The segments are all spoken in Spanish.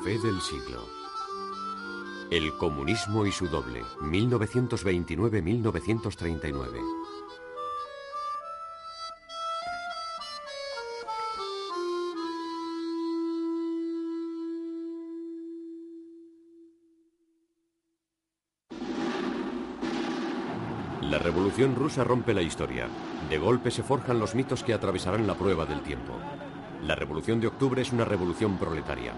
Café del siglo. El comunismo y su doble, 1929-1939. La revolución rusa rompe la historia. De golpe se forjan los mitos que atravesarán la prueba del tiempo. La revolución de octubre es una revolución proletaria.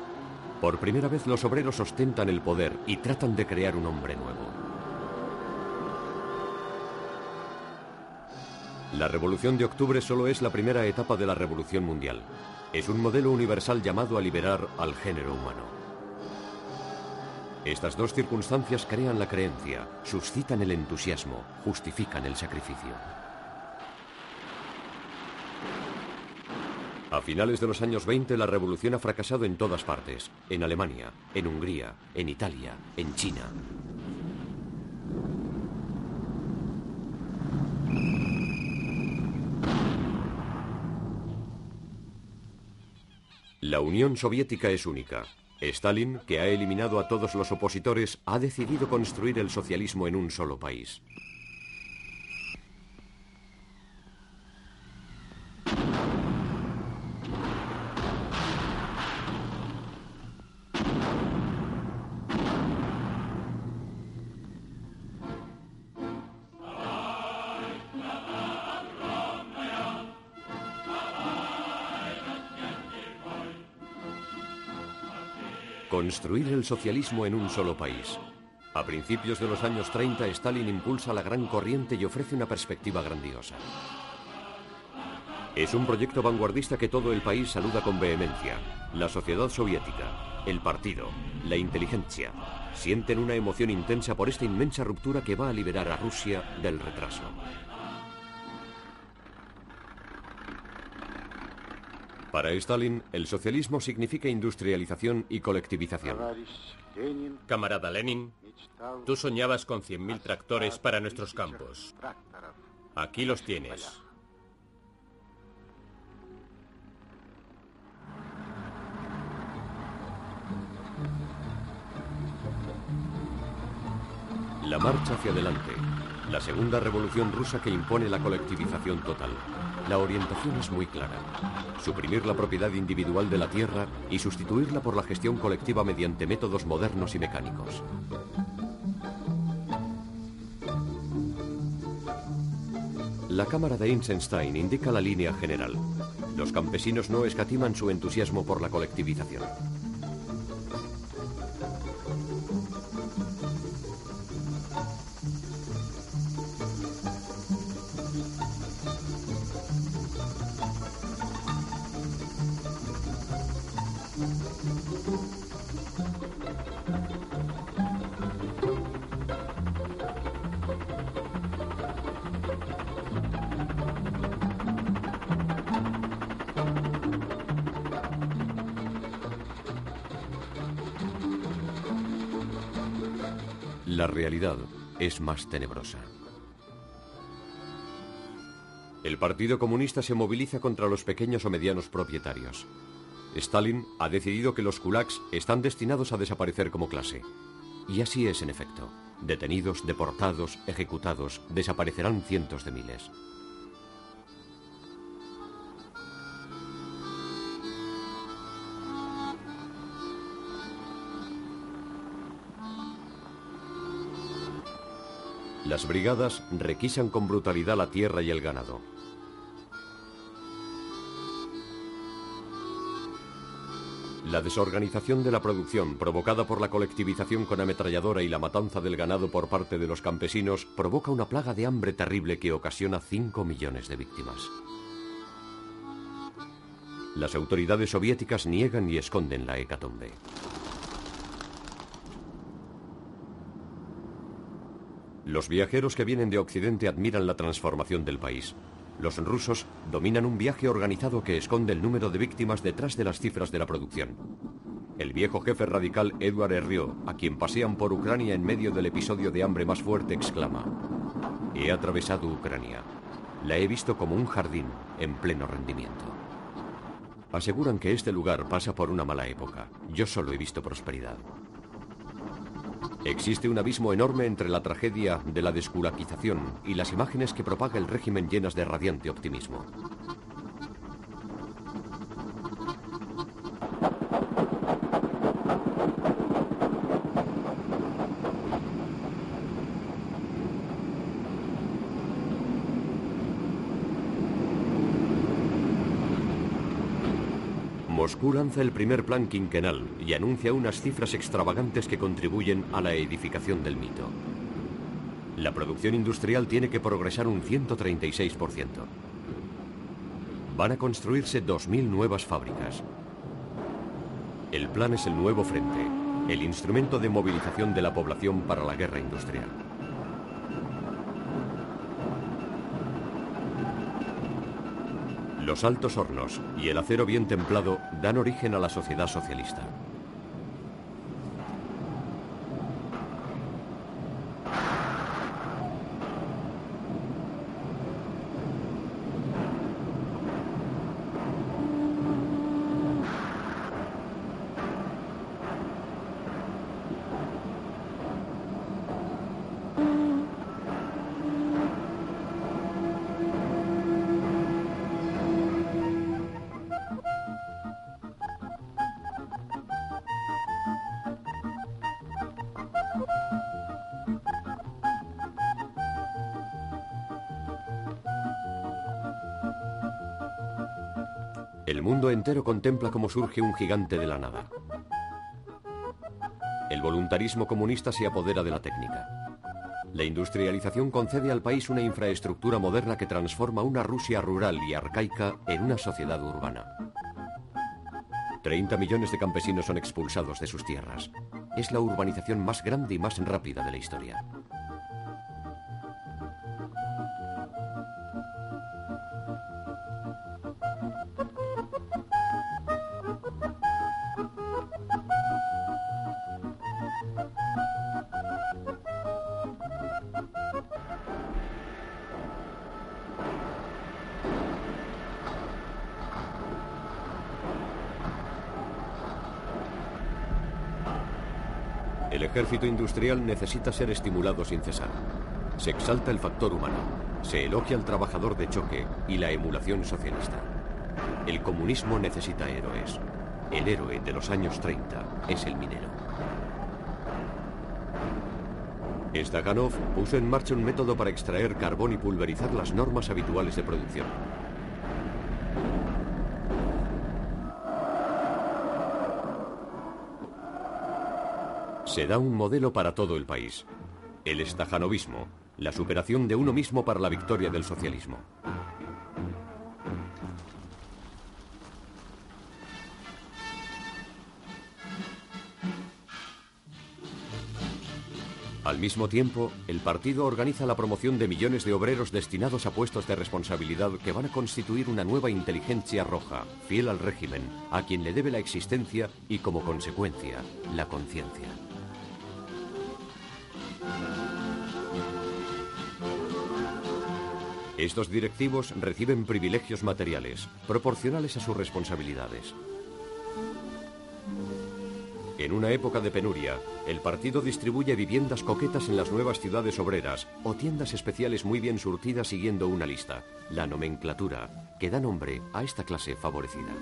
Por primera vez los obreros ostentan el poder y tratan de crear un hombre nuevo. La revolución de octubre solo es la primera etapa de la revolución mundial. Es un modelo universal llamado a liberar al género humano. Estas dos circunstancias crean la creencia, suscitan el entusiasmo, justifican el sacrificio. A finales de los años 20 la revolución ha fracasado en todas partes, en Alemania, en Hungría, en Italia, en China. La Unión Soviética es única. Stalin, que ha eliminado a todos los opositores, ha decidido construir el socialismo en un solo país. Construir el socialismo en un solo país. A principios de los años 30, Stalin impulsa la gran corriente y ofrece una perspectiva grandiosa. Es un proyecto vanguardista que todo el país saluda con vehemencia. La sociedad soviética, el partido, la inteligencia, sienten una emoción intensa por esta inmensa ruptura que va a liberar a Rusia del retraso. Para Stalin, el socialismo significa industrialización y colectivización. Camarada Lenin, tú soñabas con 100.000 tractores para nuestros campos. Aquí los tienes. La marcha hacia adelante. La segunda revolución rusa que impone la colectivización total. La orientación es muy clara. Suprimir la propiedad individual de la tierra y sustituirla por la gestión colectiva mediante métodos modernos y mecánicos. La cámara de Einstein indica la línea general. Los campesinos no escatiman su entusiasmo por la colectivización. La realidad es más tenebrosa. El Partido Comunista se moviliza contra los pequeños o medianos propietarios. Stalin ha decidido que los kulaks están destinados a desaparecer como clase. Y así es en efecto. Detenidos, deportados, ejecutados, desaparecerán cientos de miles. Las brigadas requisan con brutalidad la tierra y el ganado. La desorganización de la producción, provocada por la colectivización con ametralladora y la matanza del ganado por parte de los campesinos, provoca una plaga de hambre terrible que ocasiona 5 millones de víctimas. Las autoridades soviéticas niegan y esconden la hecatombe. Los viajeros que vienen de Occidente admiran la transformación del país. Los rusos dominan un viaje organizado que esconde el número de víctimas detrás de las cifras de la producción. El viejo jefe radical Edward Herriot, a quien pasean por Ucrania en medio del episodio de hambre más fuerte, exclama, He atravesado Ucrania. La he visto como un jardín en pleno rendimiento. Aseguran que este lugar pasa por una mala época. Yo solo he visto prosperidad. Existe un abismo enorme entre la tragedia de la desculaquización y las imágenes que propaga el régimen llenas de radiante optimismo. Moscú lanza el primer plan quinquenal y anuncia unas cifras extravagantes que contribuyen a la edificación del mito. La producción industrial tiene que progresar un 136%. Van a construirse 2.000 nuevas fábricas. El plan es el nuevo frente, el instrumento de movilización de la población para la guerra industrial. Los altos hornos y el acero bien templado dan origen a la sociedad socialista. Contempla cómo surge un gigante de la nada. El voluntarismo comunista se apodera de la técnica. La industrialización concede al país una infraestructura moderna que transforma una Rusia rural y arcaica en una sociedad urbana. 30 millones de campesinos son expulsados de sus tierras. Es la urbanización más grande y más rápida de la historia. Ejército industrial necesita ser estimulado sin cesar. Se exalta el factor humano, se elogia al trabajador de choque y la emulación socialista. El comunismo necesita héroes. El héroe de los años 30 es el minero. Stakhanov puso en marcha un método para extraer carbón y pulverizar las normas habituales de producción. Se da un modelo para todo el país. El estajanovismo, la superación de uno mismo para la victoria del socialismo. Al mismo tiempo, el partido organiza la promoción de millones de obreros destinados a puestos de responsabilidad que van a constituir una nueva inteligencia roja, fiel al régimen, a quien le debe la existencia y, como consecuencia, la conciencia. Estos directivos reciben privilegios materiales, proporcionales a sus responsabilidades. En una época de penuria, el partido distribuye viviendas coquetas en las nuevas ciudades obreras o tiendas especiales muy bien surtidas siguiendo una lista, la nomenclatura, que da nombre a esta clase favorecida.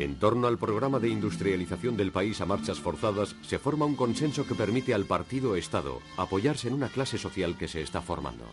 En torno al programa de industrialización del país a marchas forzadas, se forma un consenso que permite al partido Estado apoyarse en una clase social que se está formando.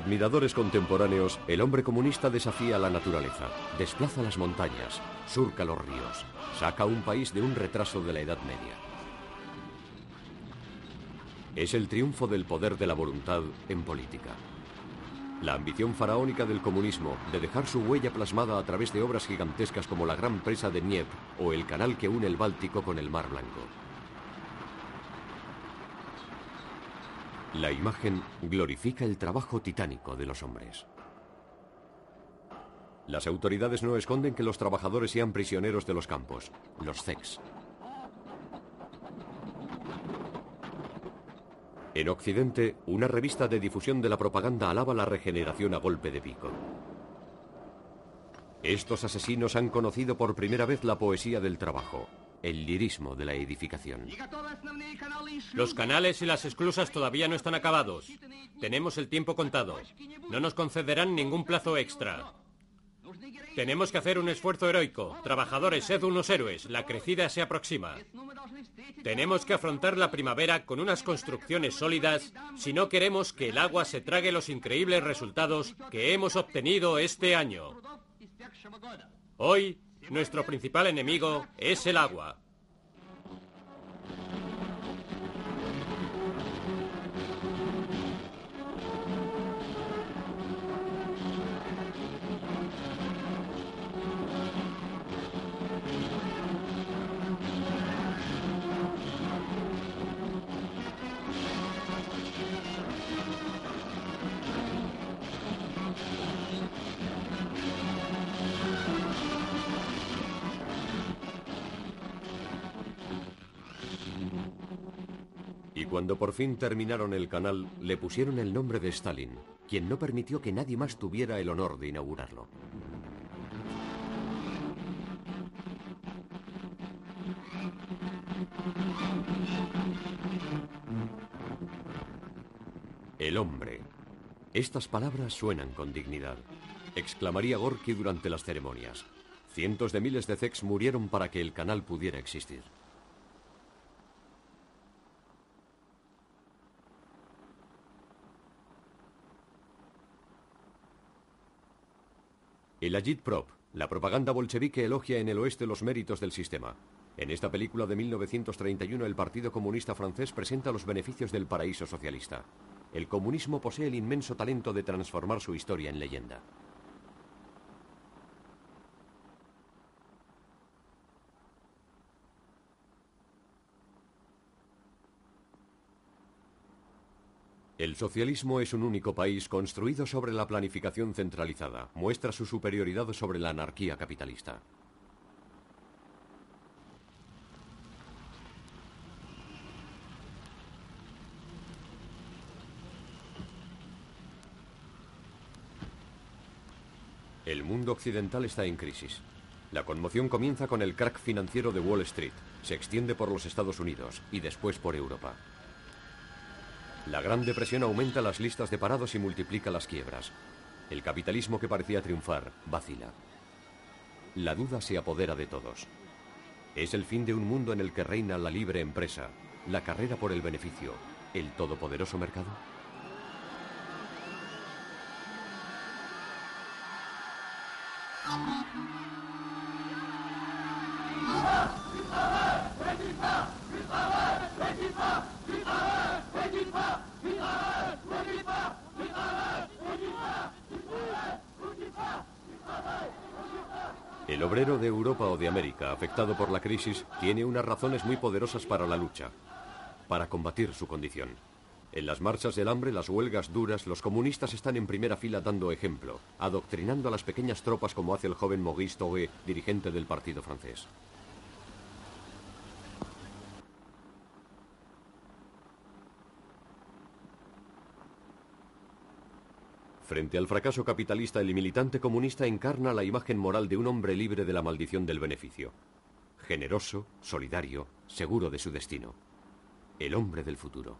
Admiradores contemporáneos, el hombre comunista desafía la naturaleza, desplaza las montañas, surca los ríos, saca un país de un retraso de la Edad Media. Es el triunfo del poder de la voluntad en política. La ambición faraónica del comunismo de dejar su huella plasmada a través de obras gigantescas como la gran presa de Dnieper o el canal que une el Báltico con el Mar Blanco. La imagen glorifica el trabajo titánico de los hombres. Las autoridades no esconden que los trabajadores sean prisioneros de los campos, los CEX. En Occidente, una revista de difusión de la propaganda alaba la regeneración a golpe de pico. Estos asesinos han conocido por primera vez la poesía del trabajo, el lirismo de la edificación. Los canales y las esclusas todavía no están acabados. Tenemos el tiempo contado. No nos concederán ningún plazo extra. Tenemos que hacer un esfuerzo heroico. Trabajadores, sed unos héroes. La crecida se aproxima. Tenemos que afrontar la primavera con unas construcciones sólidas si no queremos que el agua se trague los increíbles resultados que hemos obtenido este año. Hoy nuestro principal enemigo es el agua. Cuando por fin terminaron el canal, le pusieron el nombre de Stalin, quien no permitió que nadie más tuviera el honor de inaugurarlo. El hombre. Estas palabras suenan con dignidad, exclamaría Gorky durante las ceremonias. Cientos de miles de Zex murieron para que el canal pudiera existir. El Agitprop, la propaganda bolchevique elogia en el oeste los méritos del sistema. En esta película de 1931 el Partido Comunista francés presenta los beneficios del paraíso socialista. El comunismo posee el inmenso talento de transformar su historia en leyenda. El socialismo es un único país construido sobre la planificación centralizada. Muestra su superioridad sobre la anarquía capitalista. El mundo occidental está en crisis. La conmoción comienza con el crack financiero de Wall Street, se extiende por los Estados Unidos y después por Europa. La Gran Depresión aumenta las listas de parados y multiplica las quiebras. El capitalismo que parecía triunfar vacila. La duda se apodera de todos. ¿Es el fin de un mundo en el que reina la libre empresa, la carrera por el beneficio, el todopoderoso mercado? El obrero de Europa o de América, afectado por la crisis, tiene unas razones muy poderosas para la lucha, para combatir su condición. En las marchas del hambre, las huelgas duras, los comunistas están en primera fila dando ejemplo, adoctrinando a las pequeñas tropas como hace el joven Maurice dirigente del partido francés. Frente al fracaso capitalista, el militante comunista encarna la imagen moral de un hombre libre de la maldición del beneficio. Generoso, solidario, seguro de su destino. El hombre del futuro.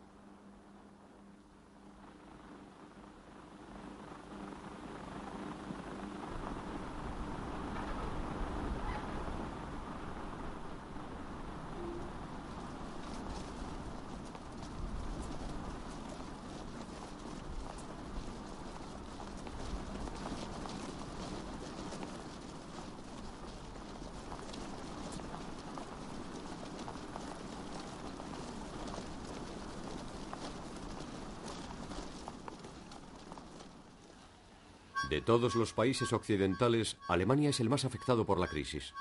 De todos los países occidentales, Alemania es el más afectado por la crisis.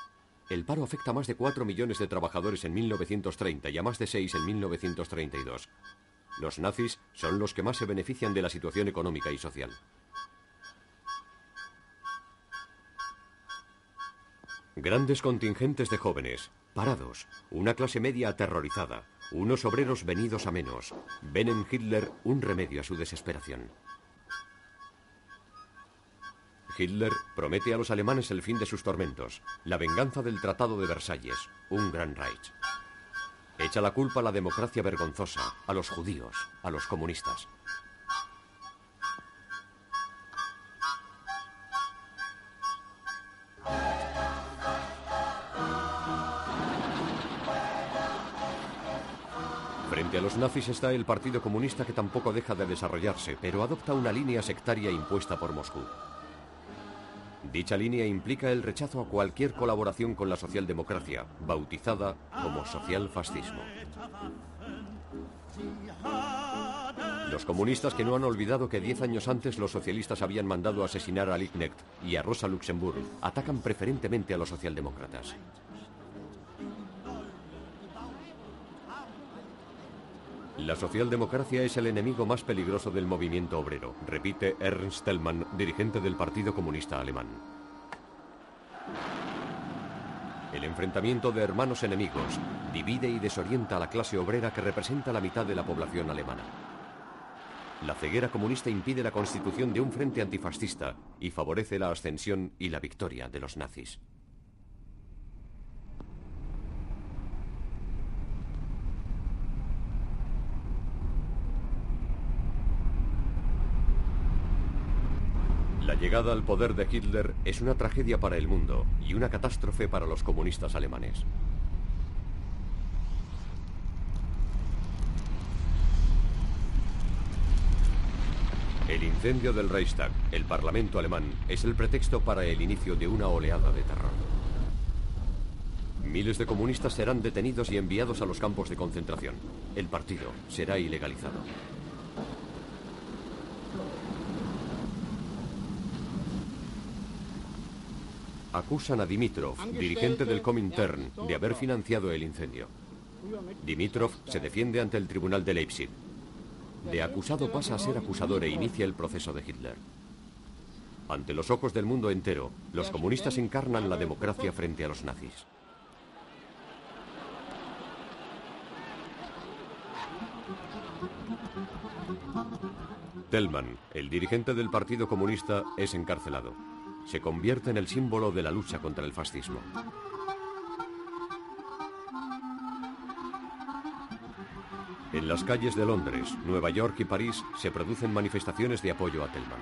El paro afecta a más de 4 millones de trabajadores en 1930 y a más de 6 en 1932. Los nazis son los que más se benefician de la situación económica y social. Grandes contingentes de jóvenes, parados, una clase media aterrorizada, unos obreros venidos a menos, ven en Hitler un remedio a su desesperación. Hitler promete a los alemanes el fin de sus tormentos, la venganza del Tratado de Versalles, un gran Reich. Echa la culpa a la democracia vergonzosa, a los judíos, a los comunistas. Frente a los nazis está el Partido Comunista que tampoco deja de desarrollarse, pero adopta una línea sectaria impuesta por Moscú. Dicha línea implica el rechazo a cualquier colaboración con la socialdemocracia, bautizada como socialfascismo. Los comunistas que no han olvidado que diez años antes los socialistas habían mandado asesinar a Liebknecht y a Rosa Luxemburg atacan preferentemente a los socialdemócratas. La socialdemocracia es el enemigo más peligroso del movimiento obrero, repite Ernst Thälmann, dirigente del Partido Comunista Alemán. El enfrentamiento de hermanos enemigos divide y desorienta a la clase obrera que representa la mitad de la población alemana. La ceguera comunista impide la constitución de un frente antifascista y favorece la ascensión y la victoria de los nazis. La llegada al poder de Hitler es una tragedia para el mundo y una catástrofe para los comunistas alemanes. El incendio del Reichstag, el Parlamento alemán, es el pretexto para el inicio de una oleada de terror. Miles de comunistas serán detenidos y enviados a los campos de concentración. El partido será ilegalizado. Acusan a Dimitrov, dirigente del Comintern, de haber financiado el incendio. Dimitrov se defiende ante el Tribunal de Leipzig. De acusado pasa a ser acusador e inicia el proceso de Hitler. Ante los ojos del mundo entero, los comunistas encarnan la democracia frente a los nazis. Tellman, el dirigente del Partido Comunista, es encarcelado. Se convierte en el símbolo de la lucha contra el fascismo. En las calles de Londres, Nueva York y París se producen manifestaciones de apoyo a Tellman.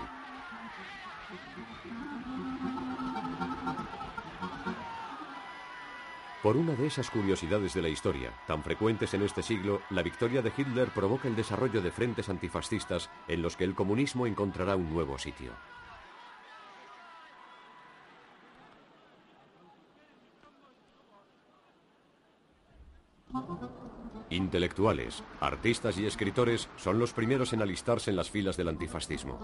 Por una de esas curiosidades de la historia, tan frecuentes en este siglo, la victoria de Hitler provoca el desarrollo de frentes antifascistas en los que el comunismo encontrará un nuevo sitio. Intelectuales, artistas y escritores son los primeros en alistarse en las filas del antifascismo.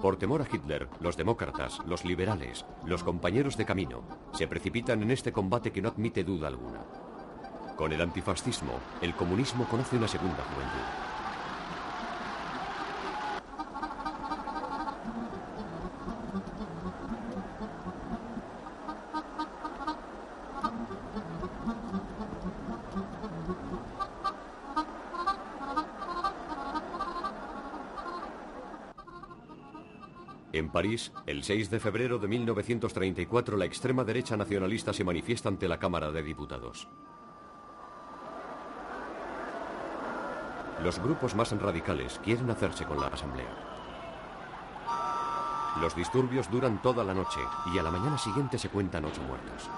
Por temor a Hitler, los demócratas, los liberales, los compañeros de camino, se precipitan en este combate que no admite duda alguna. Con el antifascismo, el comunismo conoce una segunda juventud. París, el 6 de febrero de 1934, la extrema derecha nacionalista se manifiesta ante la Cámara de Diputados. Los grupos más radicales quieren hacerse con la Asamblea. Los disturbios duran toda la noche y a la mañana siguiente se cuentan ocho muertos.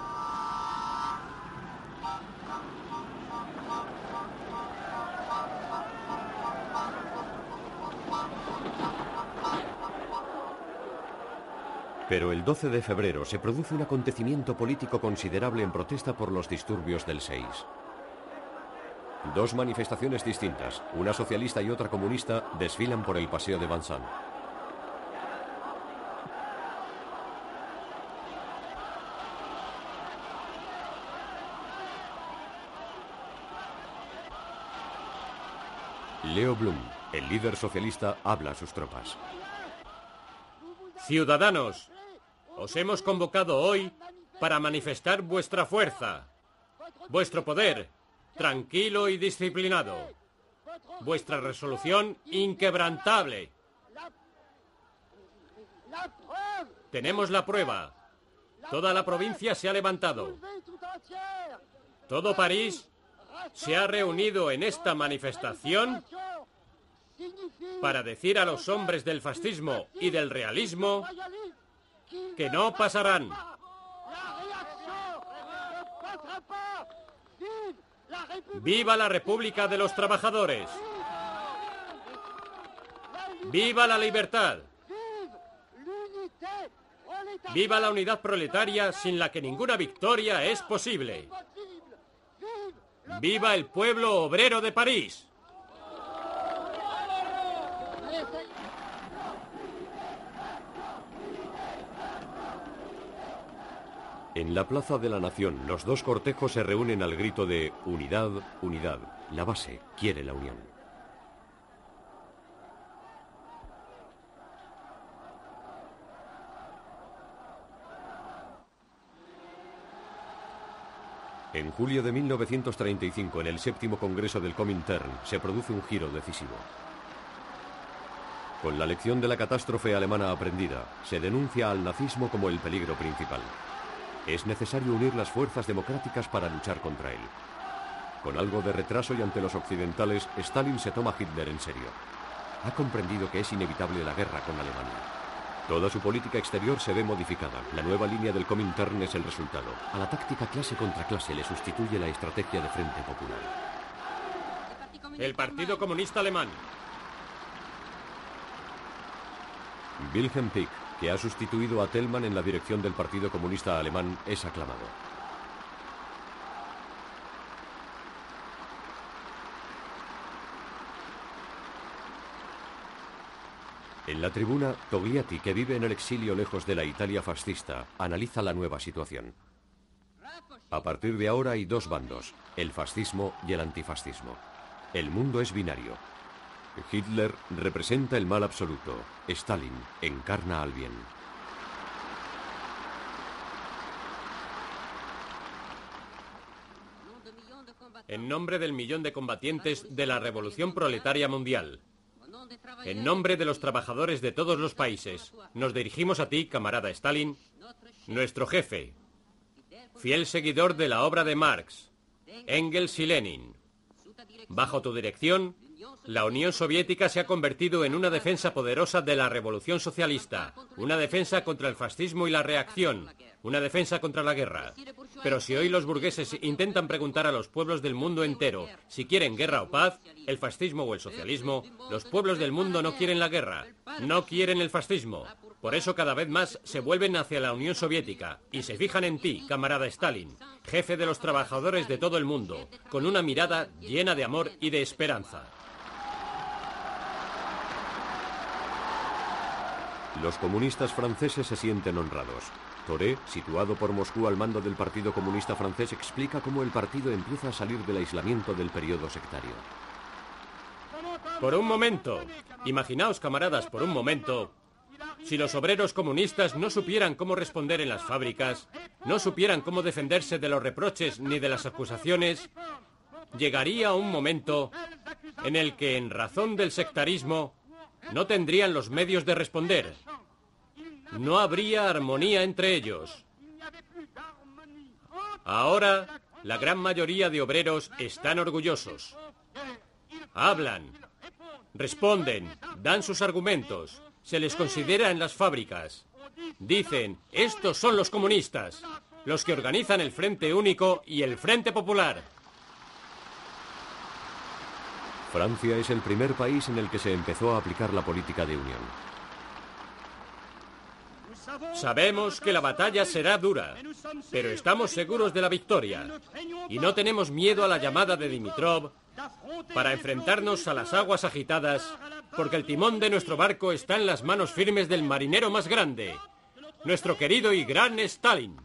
Pero el 12 de febrero se produce un acontecimiento político considerable en protesta por los disturbios del 6. Dos manifestaciones distintas, una socialista y otra comunista, desfilan por el paseo de Vincennes. Leo Blum, el líder socialista, habla a sus tropas. Ciudadanos, os hemos convocado hoy para manifestar vuestra fuerza, vuestro poder, tranquilo y disciplinado, vuestra resolución inquebrantable. Tenemos la prueba. Toda la provincia se ha levantado. Todo París se ha reunido en esta manifestación para decir a los hombres del fascismo y del realismo que no pasarán. ¡Viva la República de los Trabajadores! ¡Viva la libertad! ¡Viva la unidad proletaria sin la que ninguna victoria es posible! ¡Viva el pueblo obrero de París! En la Plaza de la Nación, los dos cortejos se reúnen al grito de Unidad, unidad. La base quiere la unión. En julio de 1935, en el séptimo Congreso del Comintern, se produce un giro decisivo. Con la lección de la catástrofe alemana aprendida, se denuncia al nazismo como el peligro principal. Es necesario unir las fuerzas democráticas para luchar contra él. Con algo de retraso y ante los occidentales, Stalin se toma a Hitler en serio. Ha comprendido que es inevitable la guerra con Alemania. Toda su política exterior se ve modificada. La nueva línea del Comintern es el resultado. A la táctica clase contra clase le sustituye la estrategia de Frente Popular. El Partido Comunista Alemán. Wilhelm Pick, que ha sustituido a Tellman en la dirección del Partido Comunista Alemán, es aclamado. En la tribuna, Togliatti, que vive en el exilio lejos de la Italia fascista, analiza la nueva situación. A partir de ahora hay dos bandos, el fascismo y el antifascismo. El mundo es binario. Hitler representa el mal absoluto. Stalin encarna al bien. En nombre del millón de combatientes de la Revolución Proletaria Mundial, en nombre de los trabajadores de todos los países, nos dirigimos a ti, camarada Stalin, nuestro jefe, fiel seguidor de la obra de Marx, Engels y Lenin. Bajo tu dirección, la Unión Soviética se ha convertido en una defensa poderosa de la revolución socialista, una defensa contra el fascismo y la reacción, una defensa contra la guerra. Pero si hoy los burgueses intentan preguntar a los pueblos del mundo entero si quieren guerra o paz, el fascismo o el socialismo, los pueblos del mundo no quieren la guerra, no quieren el fascismo. Por eso cada vez más se vuelven hacia la Unión Soviética y se fijan en ti, camarada Stalin, jefe de los trabajadores de todo el mundo, con una mirada llena de amor y de esperanza. Los comunistas franceses se sienten honrados. Toré, situado por Moscú al mando del Partido Comunista Francés, explica cómo el partido empieza a salir del aislamiento del periodo sectario. Por un momento, imaginaos camaradas, por un momento, si los obreros comunistas no supieran cómo responder en las fábricas, no supieran cómo defenderse de los reproches ni de las acusaciones, llegaría un momento en el que, en razón del sectarismo, no tendrían los medios de responder. No habría armonía entre ellos. Ahora, la gran mayoría de obreros están orgullosos. Hablan, responden, dan sus argumentos, se les considera en las fábricas. Dicen, estos son los comunistas, los que organizan el Frente Único y el Frente Popular. Francia es el primer país en el que se empezó a aplicar la política de unión. Sabemos que la batalla será dura, pero estamos seguros de la victoria y no tenemos miedo a la llamada de Dimitrov para enfrentarnos a las aguas agitadas, porque el timón de nuestro barco está en las manos firmes del marinero más grande, nuestro querido y gran Stalin.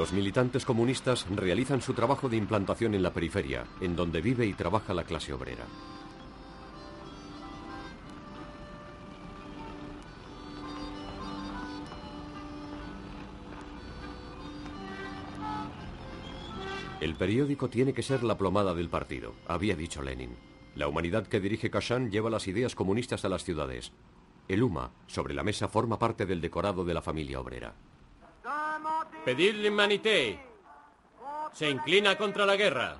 Los militantes comunistas realizan su trabajo de implantación en la periferia, en donde vive y trabaja la clase obrera. El periódico tiene que ser la plomada del partido, había dicho Lenin. La humanidad que dirige Kashan lleva las ideas comunistas a las ciudades. El UMA, sobre la mesa, forma parte del decorado de la familia obrera. Pedir l'humanité. Se inclina contra la guerra.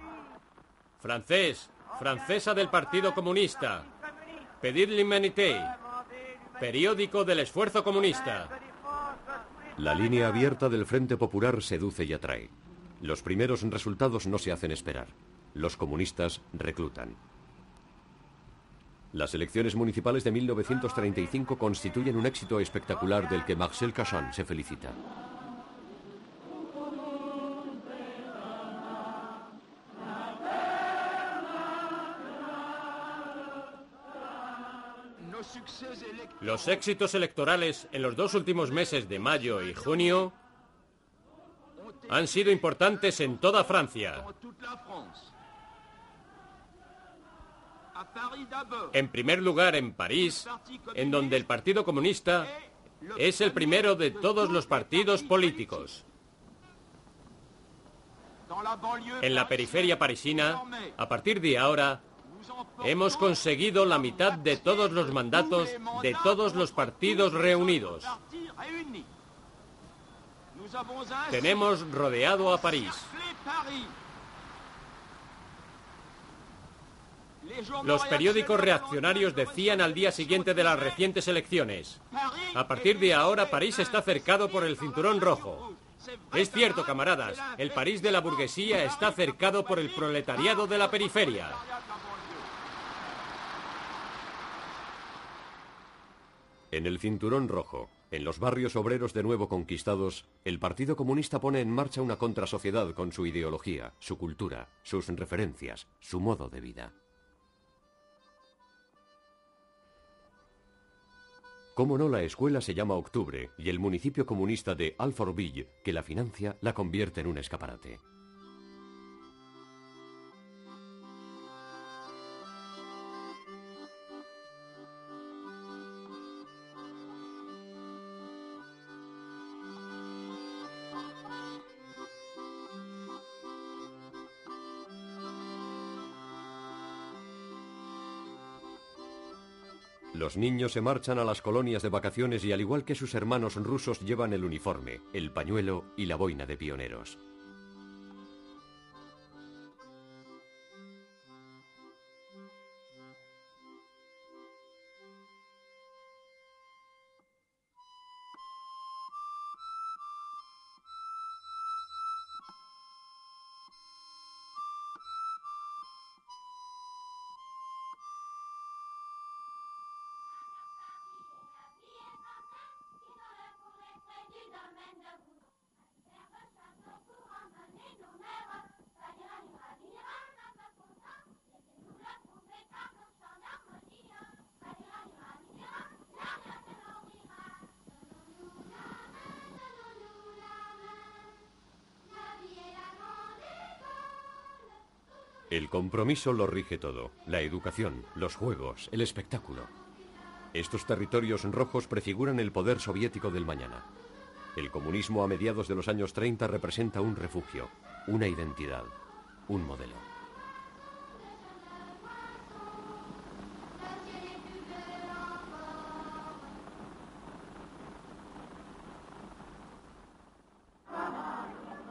Francés, francesa del Partido Comunista. Pedir l'humanité. Periódico del Esfuerzo Comunista. La línea abierta del Frente Popular seduce y atrae. Los primeros resultados no se hacen esperar. Los comunistas reclutan. Las elecciones municipales de 1935 constituyen un éxito espectacular del que Marcel Cachan se felicita. Los éxitos electorales en los dos últimos meses de mayo y junio han sido importantes en toda Francia. En primer lugar, en París, en donde el Partido Comunista es el primero de todos los partidos políticos. En la periferia parisina, a partir de ahora, hemos conseguido la mitad de todos los mandatos de todos los partidos reunidos. Tenemos rodeado a París. Los periódicos reaccionarios decían al día siguiente de las recientes elecciones, a partir de ahora París está cercado por el cinturón rojo. Es cierto, camaradas, el París de la burguesía está cercado por el proletariado de la periferia. En el cinturón rojo, en los barrios obreros de nuevo conquistados, el Partido Comunista pone en marcha una contrasociedad con su ideología, su cultura, sus referencias, su modo de vida. Cómo no, la escuela se llama Octubre y el municipio comunista de Alfortville, que la financia, la convierte en un escaparate. Los niños se marchan a las colonias de vacaciones y al igual que sus hermanos rusos llevan el uniforme, el pañuelo y la boina de pioneros. El compromiso lo rige todo. La educación, los juegos, el espectáculo. Estos territorios rojos prefiguran el poder soviético del mañana. El comunismo a mediados de los años 30 representa un refugio, una identidad, un modelo.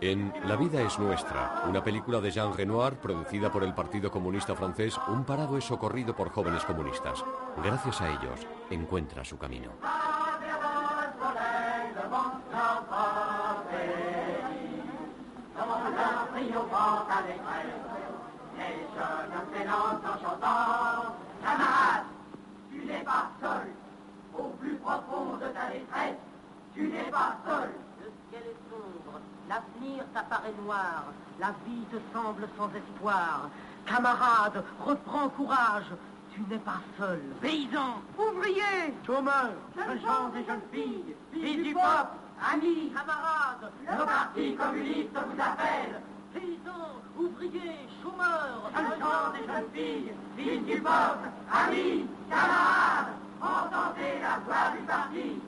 En La vida es nuestra, una película de Jean Renoir producida por el Partido Comunista Francés, un parado es socorrido por jóvenes comunistas. Gracias a ellos, encuentra su camino. L'avenir t'apparaît noir, la vie te semble sans espoir. Camarade, reprends courage, tu n'es pas seul. Paysan, ouvrier, chômeur, jeunes gens et jeunes filles, fils du peuple, amis, camarades, le parti communiste vous appelle. Paysans, ouvriers, chômeurs, jeunes gens et jeunes filles, fils du peuple, amis, camarades, entendez la voix du parti.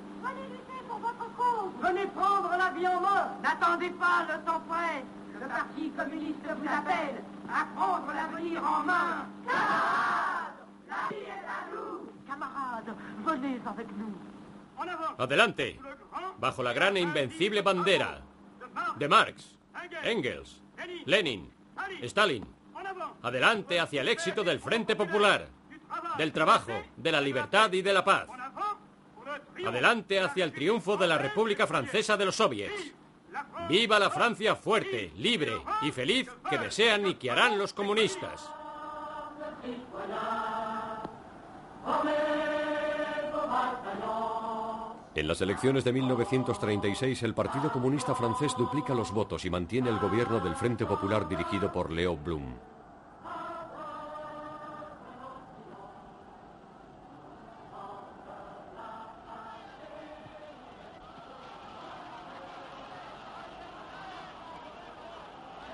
Venez prendre la vie en main. N'attendez pas le temps prêt. Le Parti communiste vous appelle à prendre l'avenir en main. Camarades, la vie est à nous. Camarades, venez avec nous. Adelante, bajo la gran e invencible bandera de Marx, Engels, Lenin, Stalin. Adelante hacia el éxito del Frente Popular, del trabajo, de la libertad y de la paz. Adelante hacia el triunfo de la República Francesa de los Soviets. Viva la Francia fuerte, libre y feliz que desean y que harán los comunistas. En las elecciones de 1936 el Partido Comunista Francés duplica los votos y mantiene el gobierno del Frente Popular dirigido por Leo Blum.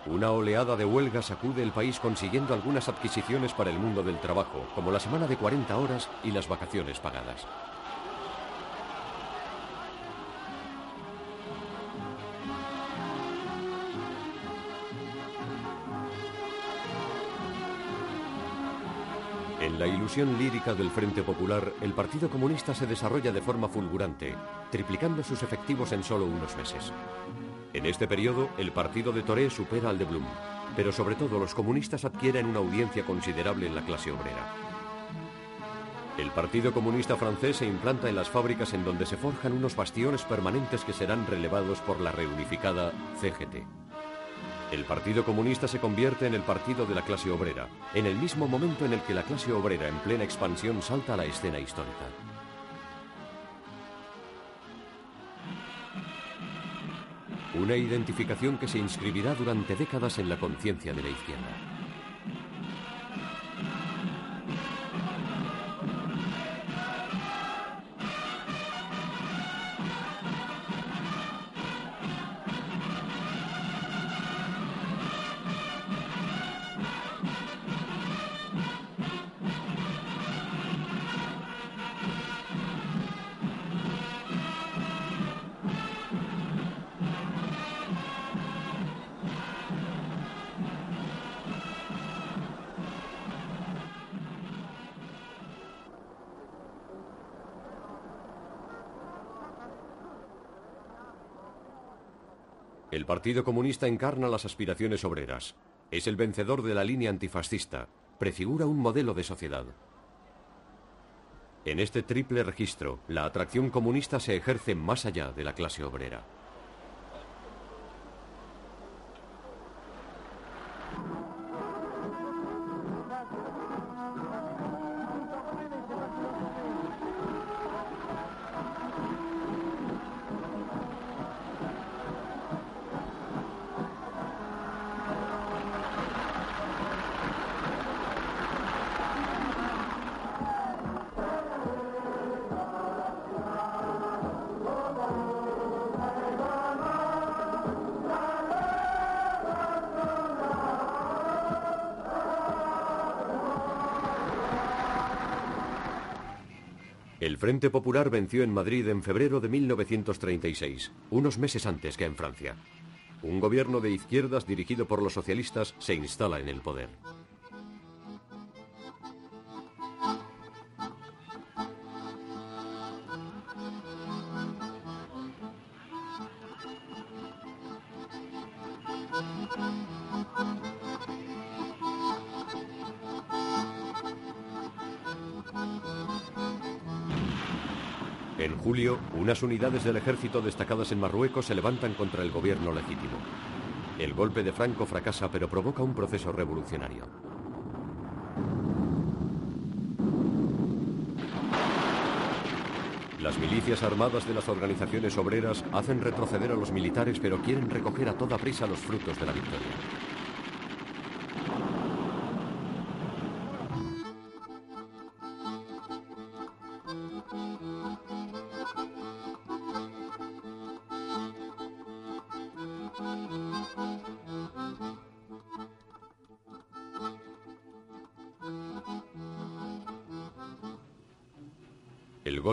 Una oleada de huelga sacude el país consiguiendo algunas adquisiciones para el mundo del trabajo, como la semana de 40 horas y las vacaciones pagadas. En la ilusión lírica del Frente Popular, el Partido Comunista se desarrolla de forma fulgurante, triplicando sus efectivos en solo unos meses. En este periodo, el partido de Toré supera al de Blum, pero sobre todo los comunistas adquieren una audiencia considerable en la clase obrera. El Partido Comunista francés se implanta en las fábricas en donde se forjan unos bastiones permanentes que serán relevados por la reunificada CGT. El Partido Comunista se convierte en el partido de la clase obrera, en el mismo momento en el que la clase obrera en plena expansión salta a la escena histórica. Una identificación que se inscribirá durante décadas en la conciencia de la izquierda. Partido Comunista encarna las aspiraciones obreras. Es el vencedor de la línea antifascista. Prefigura un modelo de sociedad. En este triple registro, la atracción comunista se ejerce más allá de la clase obrera. El Frente Popular venció en Madrid en febrero de 1936, unos meses antes que en Francia. Un gobierno de izquierdas dirigido por los socialistas se instala en el poder. Unas unidades del ejército destacadas en Marruecos se levantan contra el gobierno legítimo. El golpe de Franco fracasa pero provoca un proceso revolucionario. Las milicias armadas de las organizaciones obreras hacen retroceder a los militares pero quieren recoger a toda prisa los frutos de la victoria.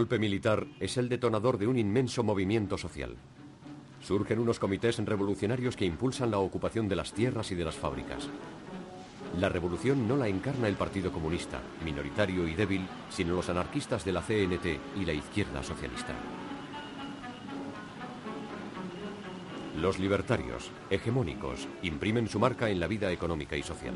Golpe militar es el detonador de un inmenso movimiento social. Surgen unos comités revolucionarios que impulsan la ocupación de las tierras y de las fábricas. La revolución no la encarna el Partido Comunista, minoritario y débil, sino los anarquistas de la CNT y la izquierda socialista. Los libertarios, hegemónicos, imprimen su marca en la vida económica y social.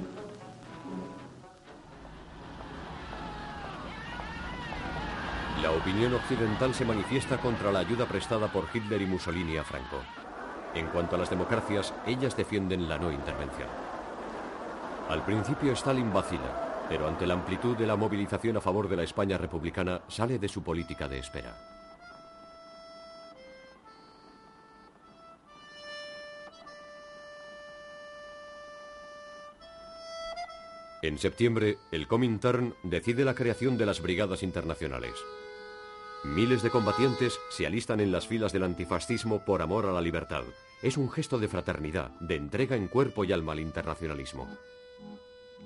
Opinión occidental se manifiesta contra la ayuda prestada por Hitler y Mussolini a Franco. En cuanto a las democracias, ellas defienden la no intervención. Al principio Stalin vacila, pero ante la amplitud de la movilización a favor de la España republicana sale de su política de espera. En septiembre, el Comintern decide la creación de las Brigadas Internacionales. Miles de combatientes se alistan en las filas del antifascismo por amor a la libertad. Es un gesto de fraternidad, de entrega en cuerpo y alma al internacionalismo.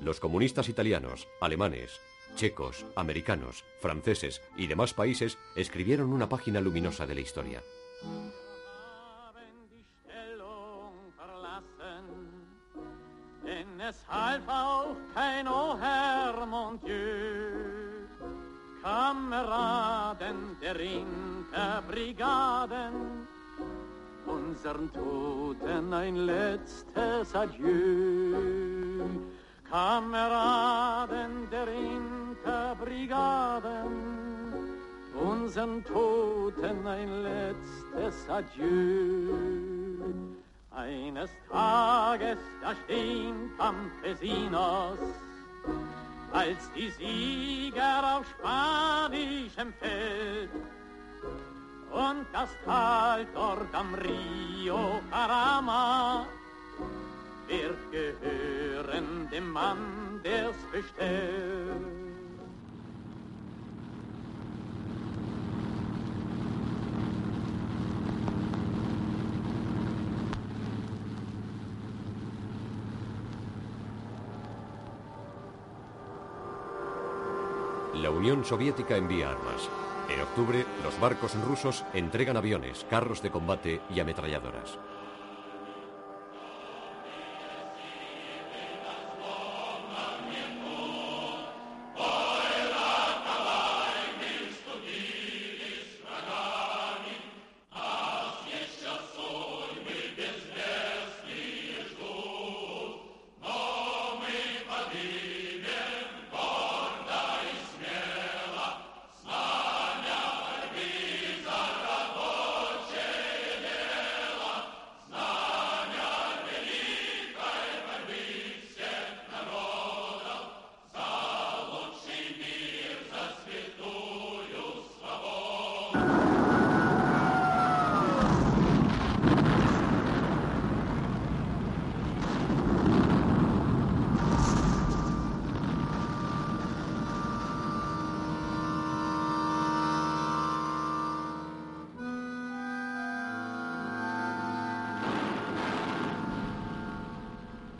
Los comunistas italianos, alemanes, checos, americanos, franceses y demás países escribieron una página luminosa de la historia. Kameraden der Interbrigaden, unseren Toten ein letztes Adieu. Kameraden der Interbrigaden, unseren Toten ein letztes Adieu. Eines Tages, da stehen Campesinos, als die Sieger auf spanischem Feld. Und das Tal dort am Rio Carama wird gehören dem Mann, der's bestellt. Unión Soviética envía armas. En octubre, los barcos rusos entregan aviones, carros de combate y ametralladoras.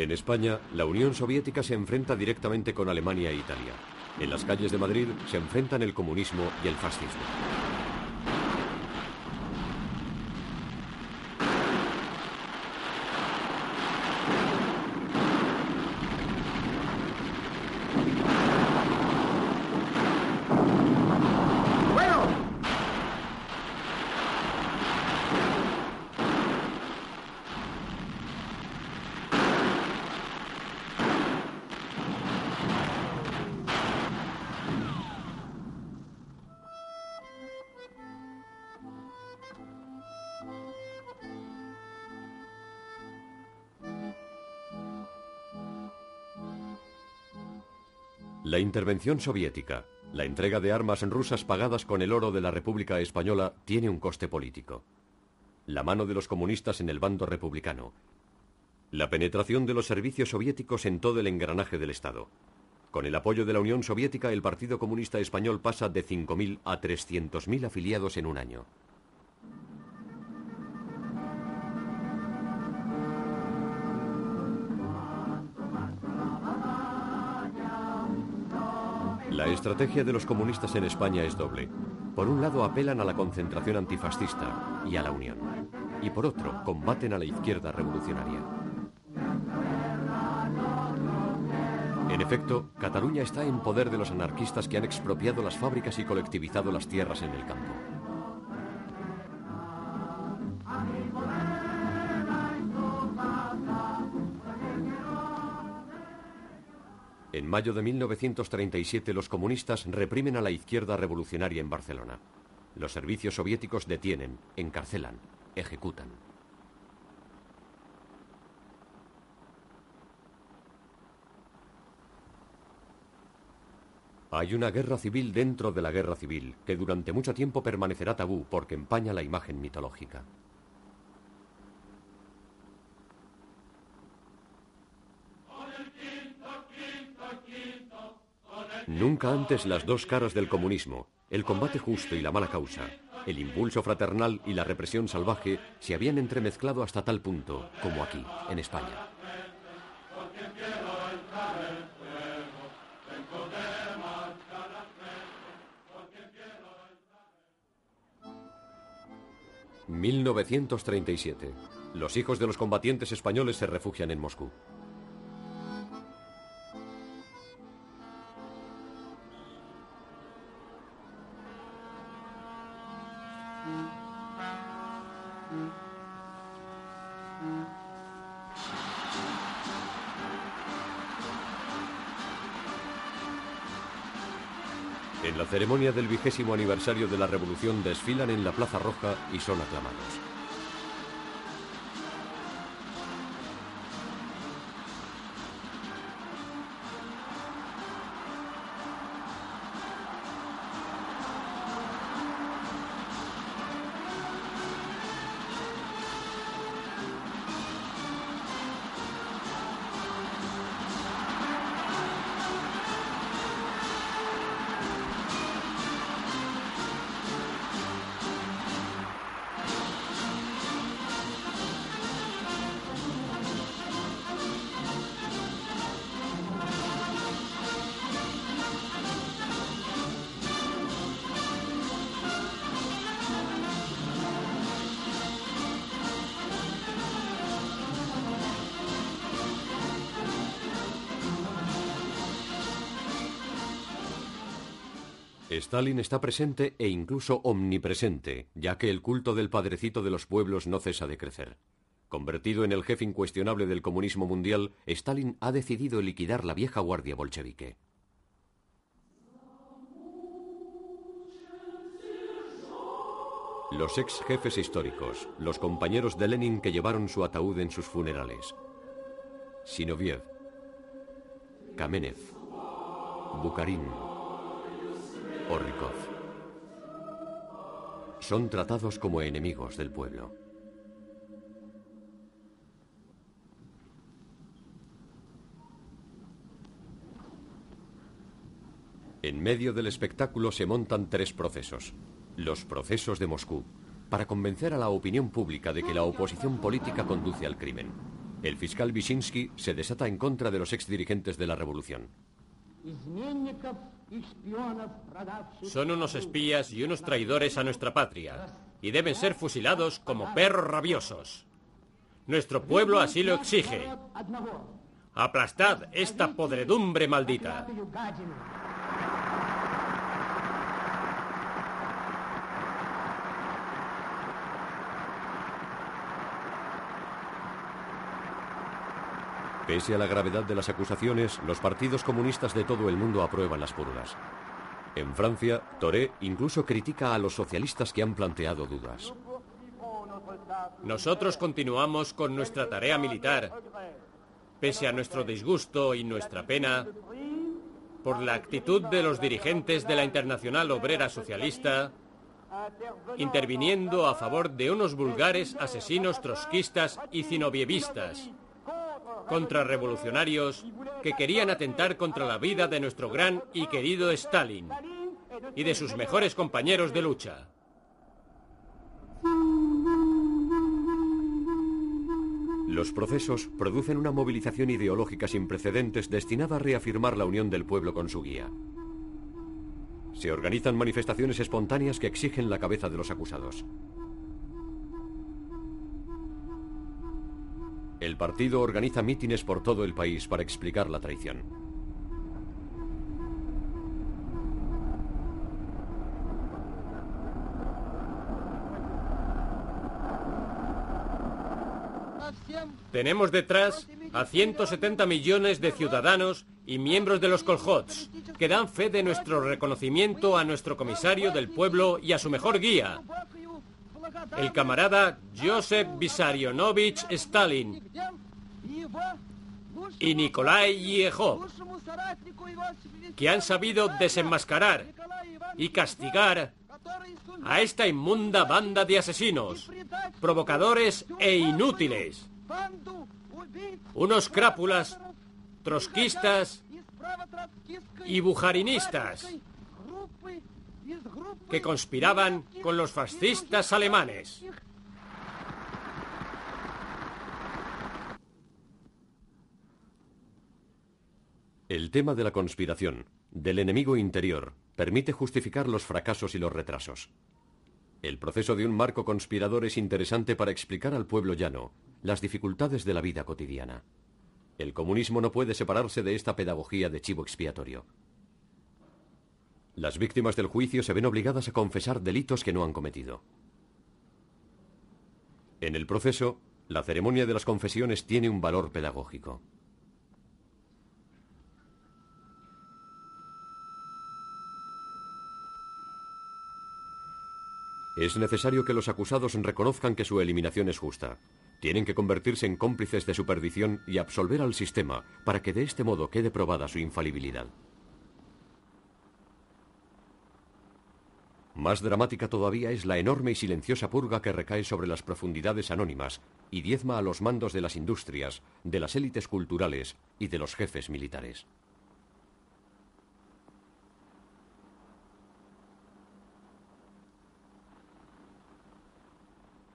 En España, la Unión Soviética se enfrenta directamente con Alemania e Italia. En las calles de Madrid se enfrentan el comunismo y el fascismo. La intervención soviética, la entrega de armas rusas pagadas con el oro de la República Española, tiene un coste político. La mano de los comunistas en el bando republicano. La penetración de los servicios soviéticos en todo el engranaje del Estado. Con el apoyo de la Unión Soviética, el Partido Comunista Español pasa de 5.000 a 300.000 afiliados en un año. La estrategia de los comunistas en España es doble. Por un lado apelan a la concentración antifascista y a la unión. Y por otro, combaten a la izquierda revolucionaria. En efecto, Cataluña está en poder de los anarquistas que han expropiado las fábricas y colectivizado las tierras en el campo. Mayo de 1937 los comunistas reprimen a la izquierda revolucionaria en Barcelona. Los servicios soviéticos detienen, encarcelan, ejecutan. Hay una guerra civil dentro de la guerra civil que durante mucho tiempo permanecerá tabú porque empaña la imagen mitológica. Nunca antes las dos caras del comunismo, el combate justo y la mala causa, el impulso fraternal y la represión salvaje se habían entremezclado hasta tal punto como aquí, en España. ...1937... Los hijos de los combatientes españoles se refugian en Moscú. Ceremonia del vigésimo aniversario de la Revolución desfilan en la Plaza Roja y son aclamados. Stalin está presente e incluso omnipresente, ya que el culto del padrecito de los pueblos no cesa de crecer. Convertido en el jefe incuestionable del comunismo mundial, Stalin ha decidido liquidar la vieja guardia bolchevique. Los ex jefes históricos, los compañeros de Lenin que llevaron su ataúd en sus funerales. Sinoviev, Kamenev, Bukharin, Son tratados como enemigos del pueblo. En medio del espectáculo se montan tres procesos. Los procesos de Moscú, para convencer a la opinión pública de que la oposición política conduce al crimen. El fiscal Wyszynski se desata en contra de los exdirigentes de la revolución. Son unos espías y unos traidores a nuestra patria y deben ser fusilados como perros rabiosos. Nuestro pueblo así lo exige. Aplastad esta podredumbre maldita. Pese a la gravedad de las acusaciones, los partidos comunistas de todo el mundo aprueban las purgas. En Francia, Toré incluso critica a los socialistas que han planteado dudas. Nosotros continuamos con nuestra tarea militar, pese a nuestro disgusto y nuestra pena, por la actitud de los dirigentes de la Internacional Obrera Socialista, interviniendo a favor de unos vulgares asesinos trotskistas y zinovievistas, contrarrevolucionarios que querían atentar contra la vida de nuestro gran y querido Stalin y de sus mejores compañeros de lucha. Los procesos producen una movilización ideológica sin precedentes destinada a reafirmar la unión del pueblo con su guía. Se organizan manifestaciones espontáneas que exigen la cabeza de los acusados. El partido organiza mítines por todo el país para explicar la traición. Tenemos detrás a 170 millones de ciudadanos y miembros de los Kolhots que dan fe de nuestro reconocimiento a nuestro comisario del pueblo y a su mejor guía, el camarada Joseph Vissarionovich Stalin y Nikolai Yehov, que han sabido desenmascarar y castigar a esta inmunda banda de asesinos, provocadores e inútiles. Unos crápulas, trotskistas y bujarinistas que conspiraban con los fascistas alemanes. El tema de la conspiración, del enemigo interior, permite justificar los fracasos y los retrasos. El proceso de un marco conspirador es interesante para explicar al pueblo llano las dificultades de la vida cotidiana. El comunismo no puede separarse de esta pedagogía de chivo expiatorio. Las víctimas del juicio se ven obligadas a confesar delitos que no han cometido. En el proceso, la ceremonia de las confesiones tiene un valor pedagógico. Es necesario que los acusados reconozcan que su eliminación es justa. Tienen que convertirse en cómplices de su perdición y absolver al sistema para que de este modo quede probada su infalibilidad. Más dramática todavía es la enorme y silenciosa purga que recae sobre las profundidades anónimas y diezma a los mandos de las industrias, de las élites culturales y de los jefes militares.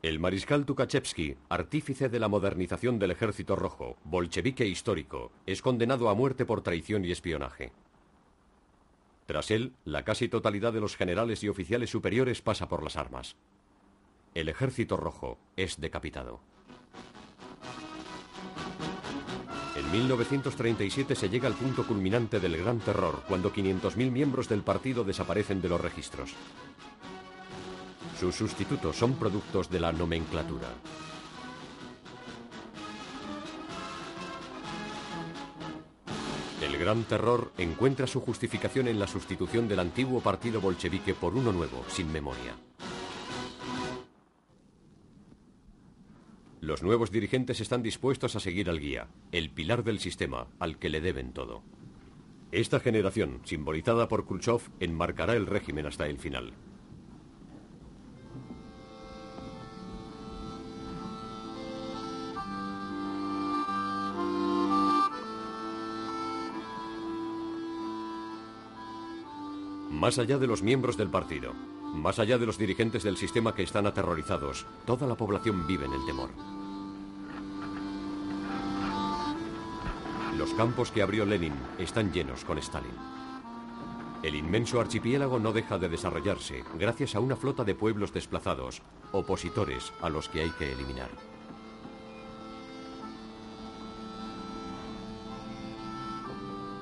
El mariscal Tukachevsky, artífice de la modernización del ejército rojo, bolchevique histórico, es condenado a muerte por traición y espionaje. Tras él, la casi totalidad de los generales y oficiales superiores pasa por las armas. El ejército rojo es decapitado. En 1937 se llega al punto culminante del Gran Terror, cuando 500.000 miembros del partido desaparecen de los registros. Sus sustitutos son productos de la nomenclatura. El Gran Terror encuentra su justificación en la sustitución del antiguo partido bolchevique por uno nuevo, sin memoria. Los nuevos dirigentes están dispuestos a seguir al guía, el pilar del sistema, al que le deben todo. Esta generación, simbolizada por Khrushchev, enmarcará el régimen hasta el final. Más allá de los miembros del partido, más allá de los dirigentes del sistema que están aterrorizados, toda la población vive en el temor. Los campos que abrió Lenin están llenos con Stalin. El inmenso archipiélago no deja de desarrollarse gracias a una flota de pueblos desplazados, opositores a los que hay que eliminar.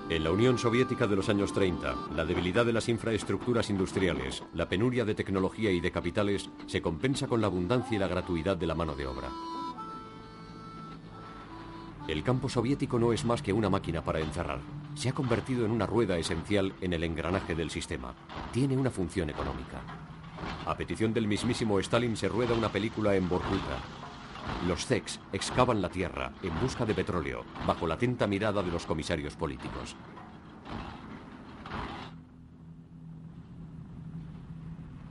En la Unión Soviética de los años 30, la debilidad de las infraestructuras industriales, la penuria de tecnología y de capitales se compensa con la abundancia y la gratuidad de la mano de obra. El campo soviético no es más que una máquina para encerrar. Se ha convertido en una rueda esencial en el engranaje del sistema. Tiene una función económica. A petición del mismísimo Stalin se rueda una película en Vorkuta, los Zex excavan la tierra en busca de petróleo, bajo la atenta mirada de los comisarios políticos.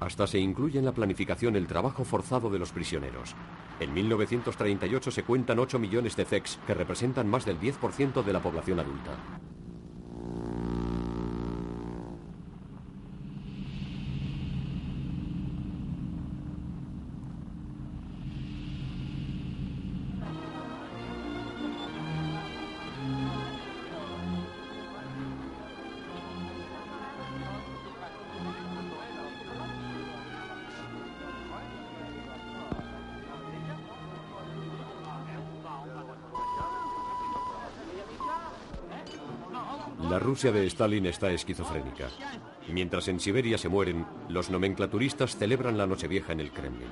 Hasta se incluye en la planificación el trabajo forzado de los prisioneros. En 1938 se cuentan 8 millones de Zex que representan más del 10% de la población adulta. La Rusia de Stalin está esquizofrénica. Mientras en Siberia se mueren, los nomenclaturistas celebran la Nochevieja en el Kremlin.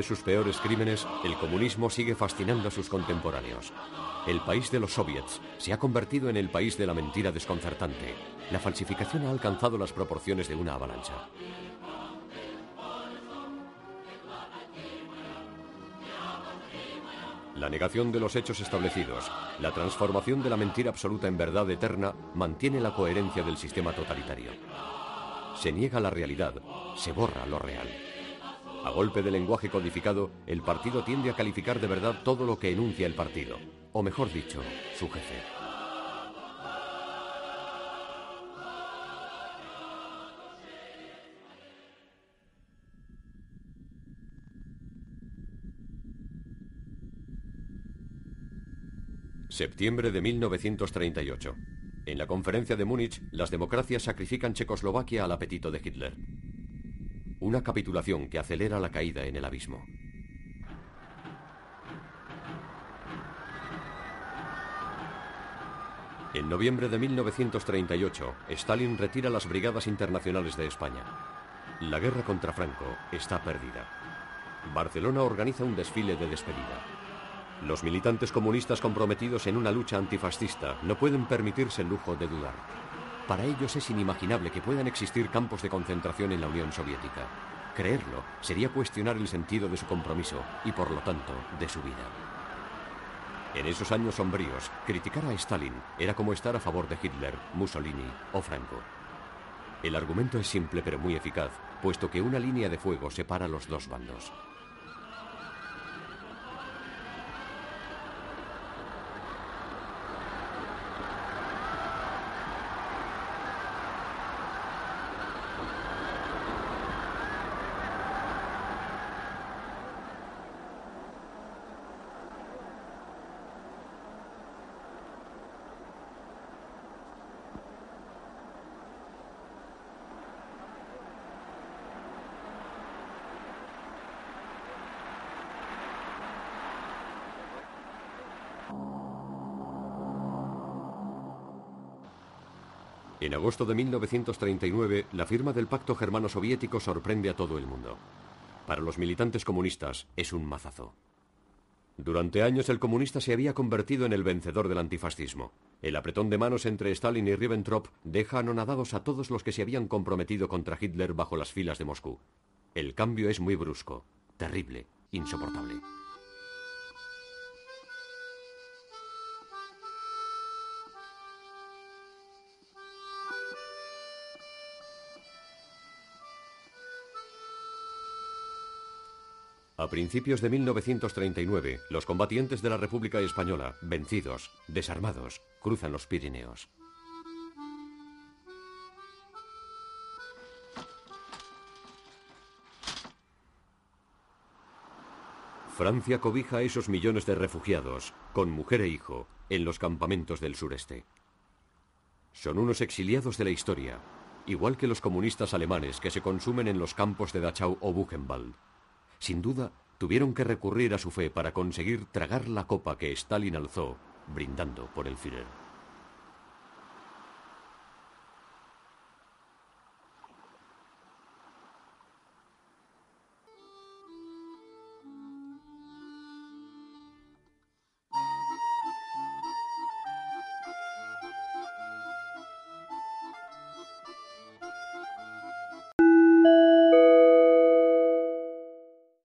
De sus peores crímenes, el comunismo sigue fascinando a sus contemporáneos. El país de los soviets se ha convertido en el país de la mentira desconcertante. La falsificación ha alcanzado las proporciones de una avalancha. La negación de los hechos establecidos, la transformación de la mentira absoluta en verdad eterna, mantiene la coherencia del sistema totalitario. Se niega la realidad, se borra lo real. A golpe de lenguaje codificado, el partido tiende a calificar de verdad todo lo que enuncia el partido, o mejor dicho, su jefe. Septiembre de 1938. En la conferencia de Múnich, las democracias sacrifican Checoslovaquia al apetito de Hitler. Una capitulación que acelera la caída en el abismo. En noviembre de 1938, Stalin retira las brigadas internacionales de España. La guerra contra Franco está perdida. Barcelona organiza un desfile de despedida. Los militantes comunistas comprometidos en una lucha antifascista no pueden permitirse el lujo de dudar. Para ellos es inimaginable que puedan existir campos de concentración en la Unión Soviética. Creerlo sería cuestionar el sentido de su compromiso y, por lo tanto, de su vida. En esos años sombríos, criticar a Stalin era como estar a favor de Hitler, Mussolini o Franco. El argumento es simple pero muy eficaz, puesto que una línea de fuego separa los dos bandos. En agosto de 1939, la firma del Pacto Germano-Soviético sorprende a todo el mundo. Para los militantes comunistas es un mazazo. Durante años el comunista se había convertido en el vencedor del antifascismo. El apretón de manos entre Stalin y Ribbentrop deja anonadados a todos los que se habían comprometido contra Hitler bajo las filas de Moscú. El cambio es muy brusco, terrible, insoportable. A principios de 1939, los combatientes de la República Española, vencidos, desarmados, cruzan los Pirineos. Francia cobija a esos millones de refugiados, con mujer e hijo, en los campamentos del sureste. Son unos exiliados de la historia, igual que los comunistas alemanes que se consumen en los campos de Dachau o Buchenwald. Sin duda, tuvieron que recurrir a su fe para conseguir tragar la copa que Stalin alzó, brindando por el Führer.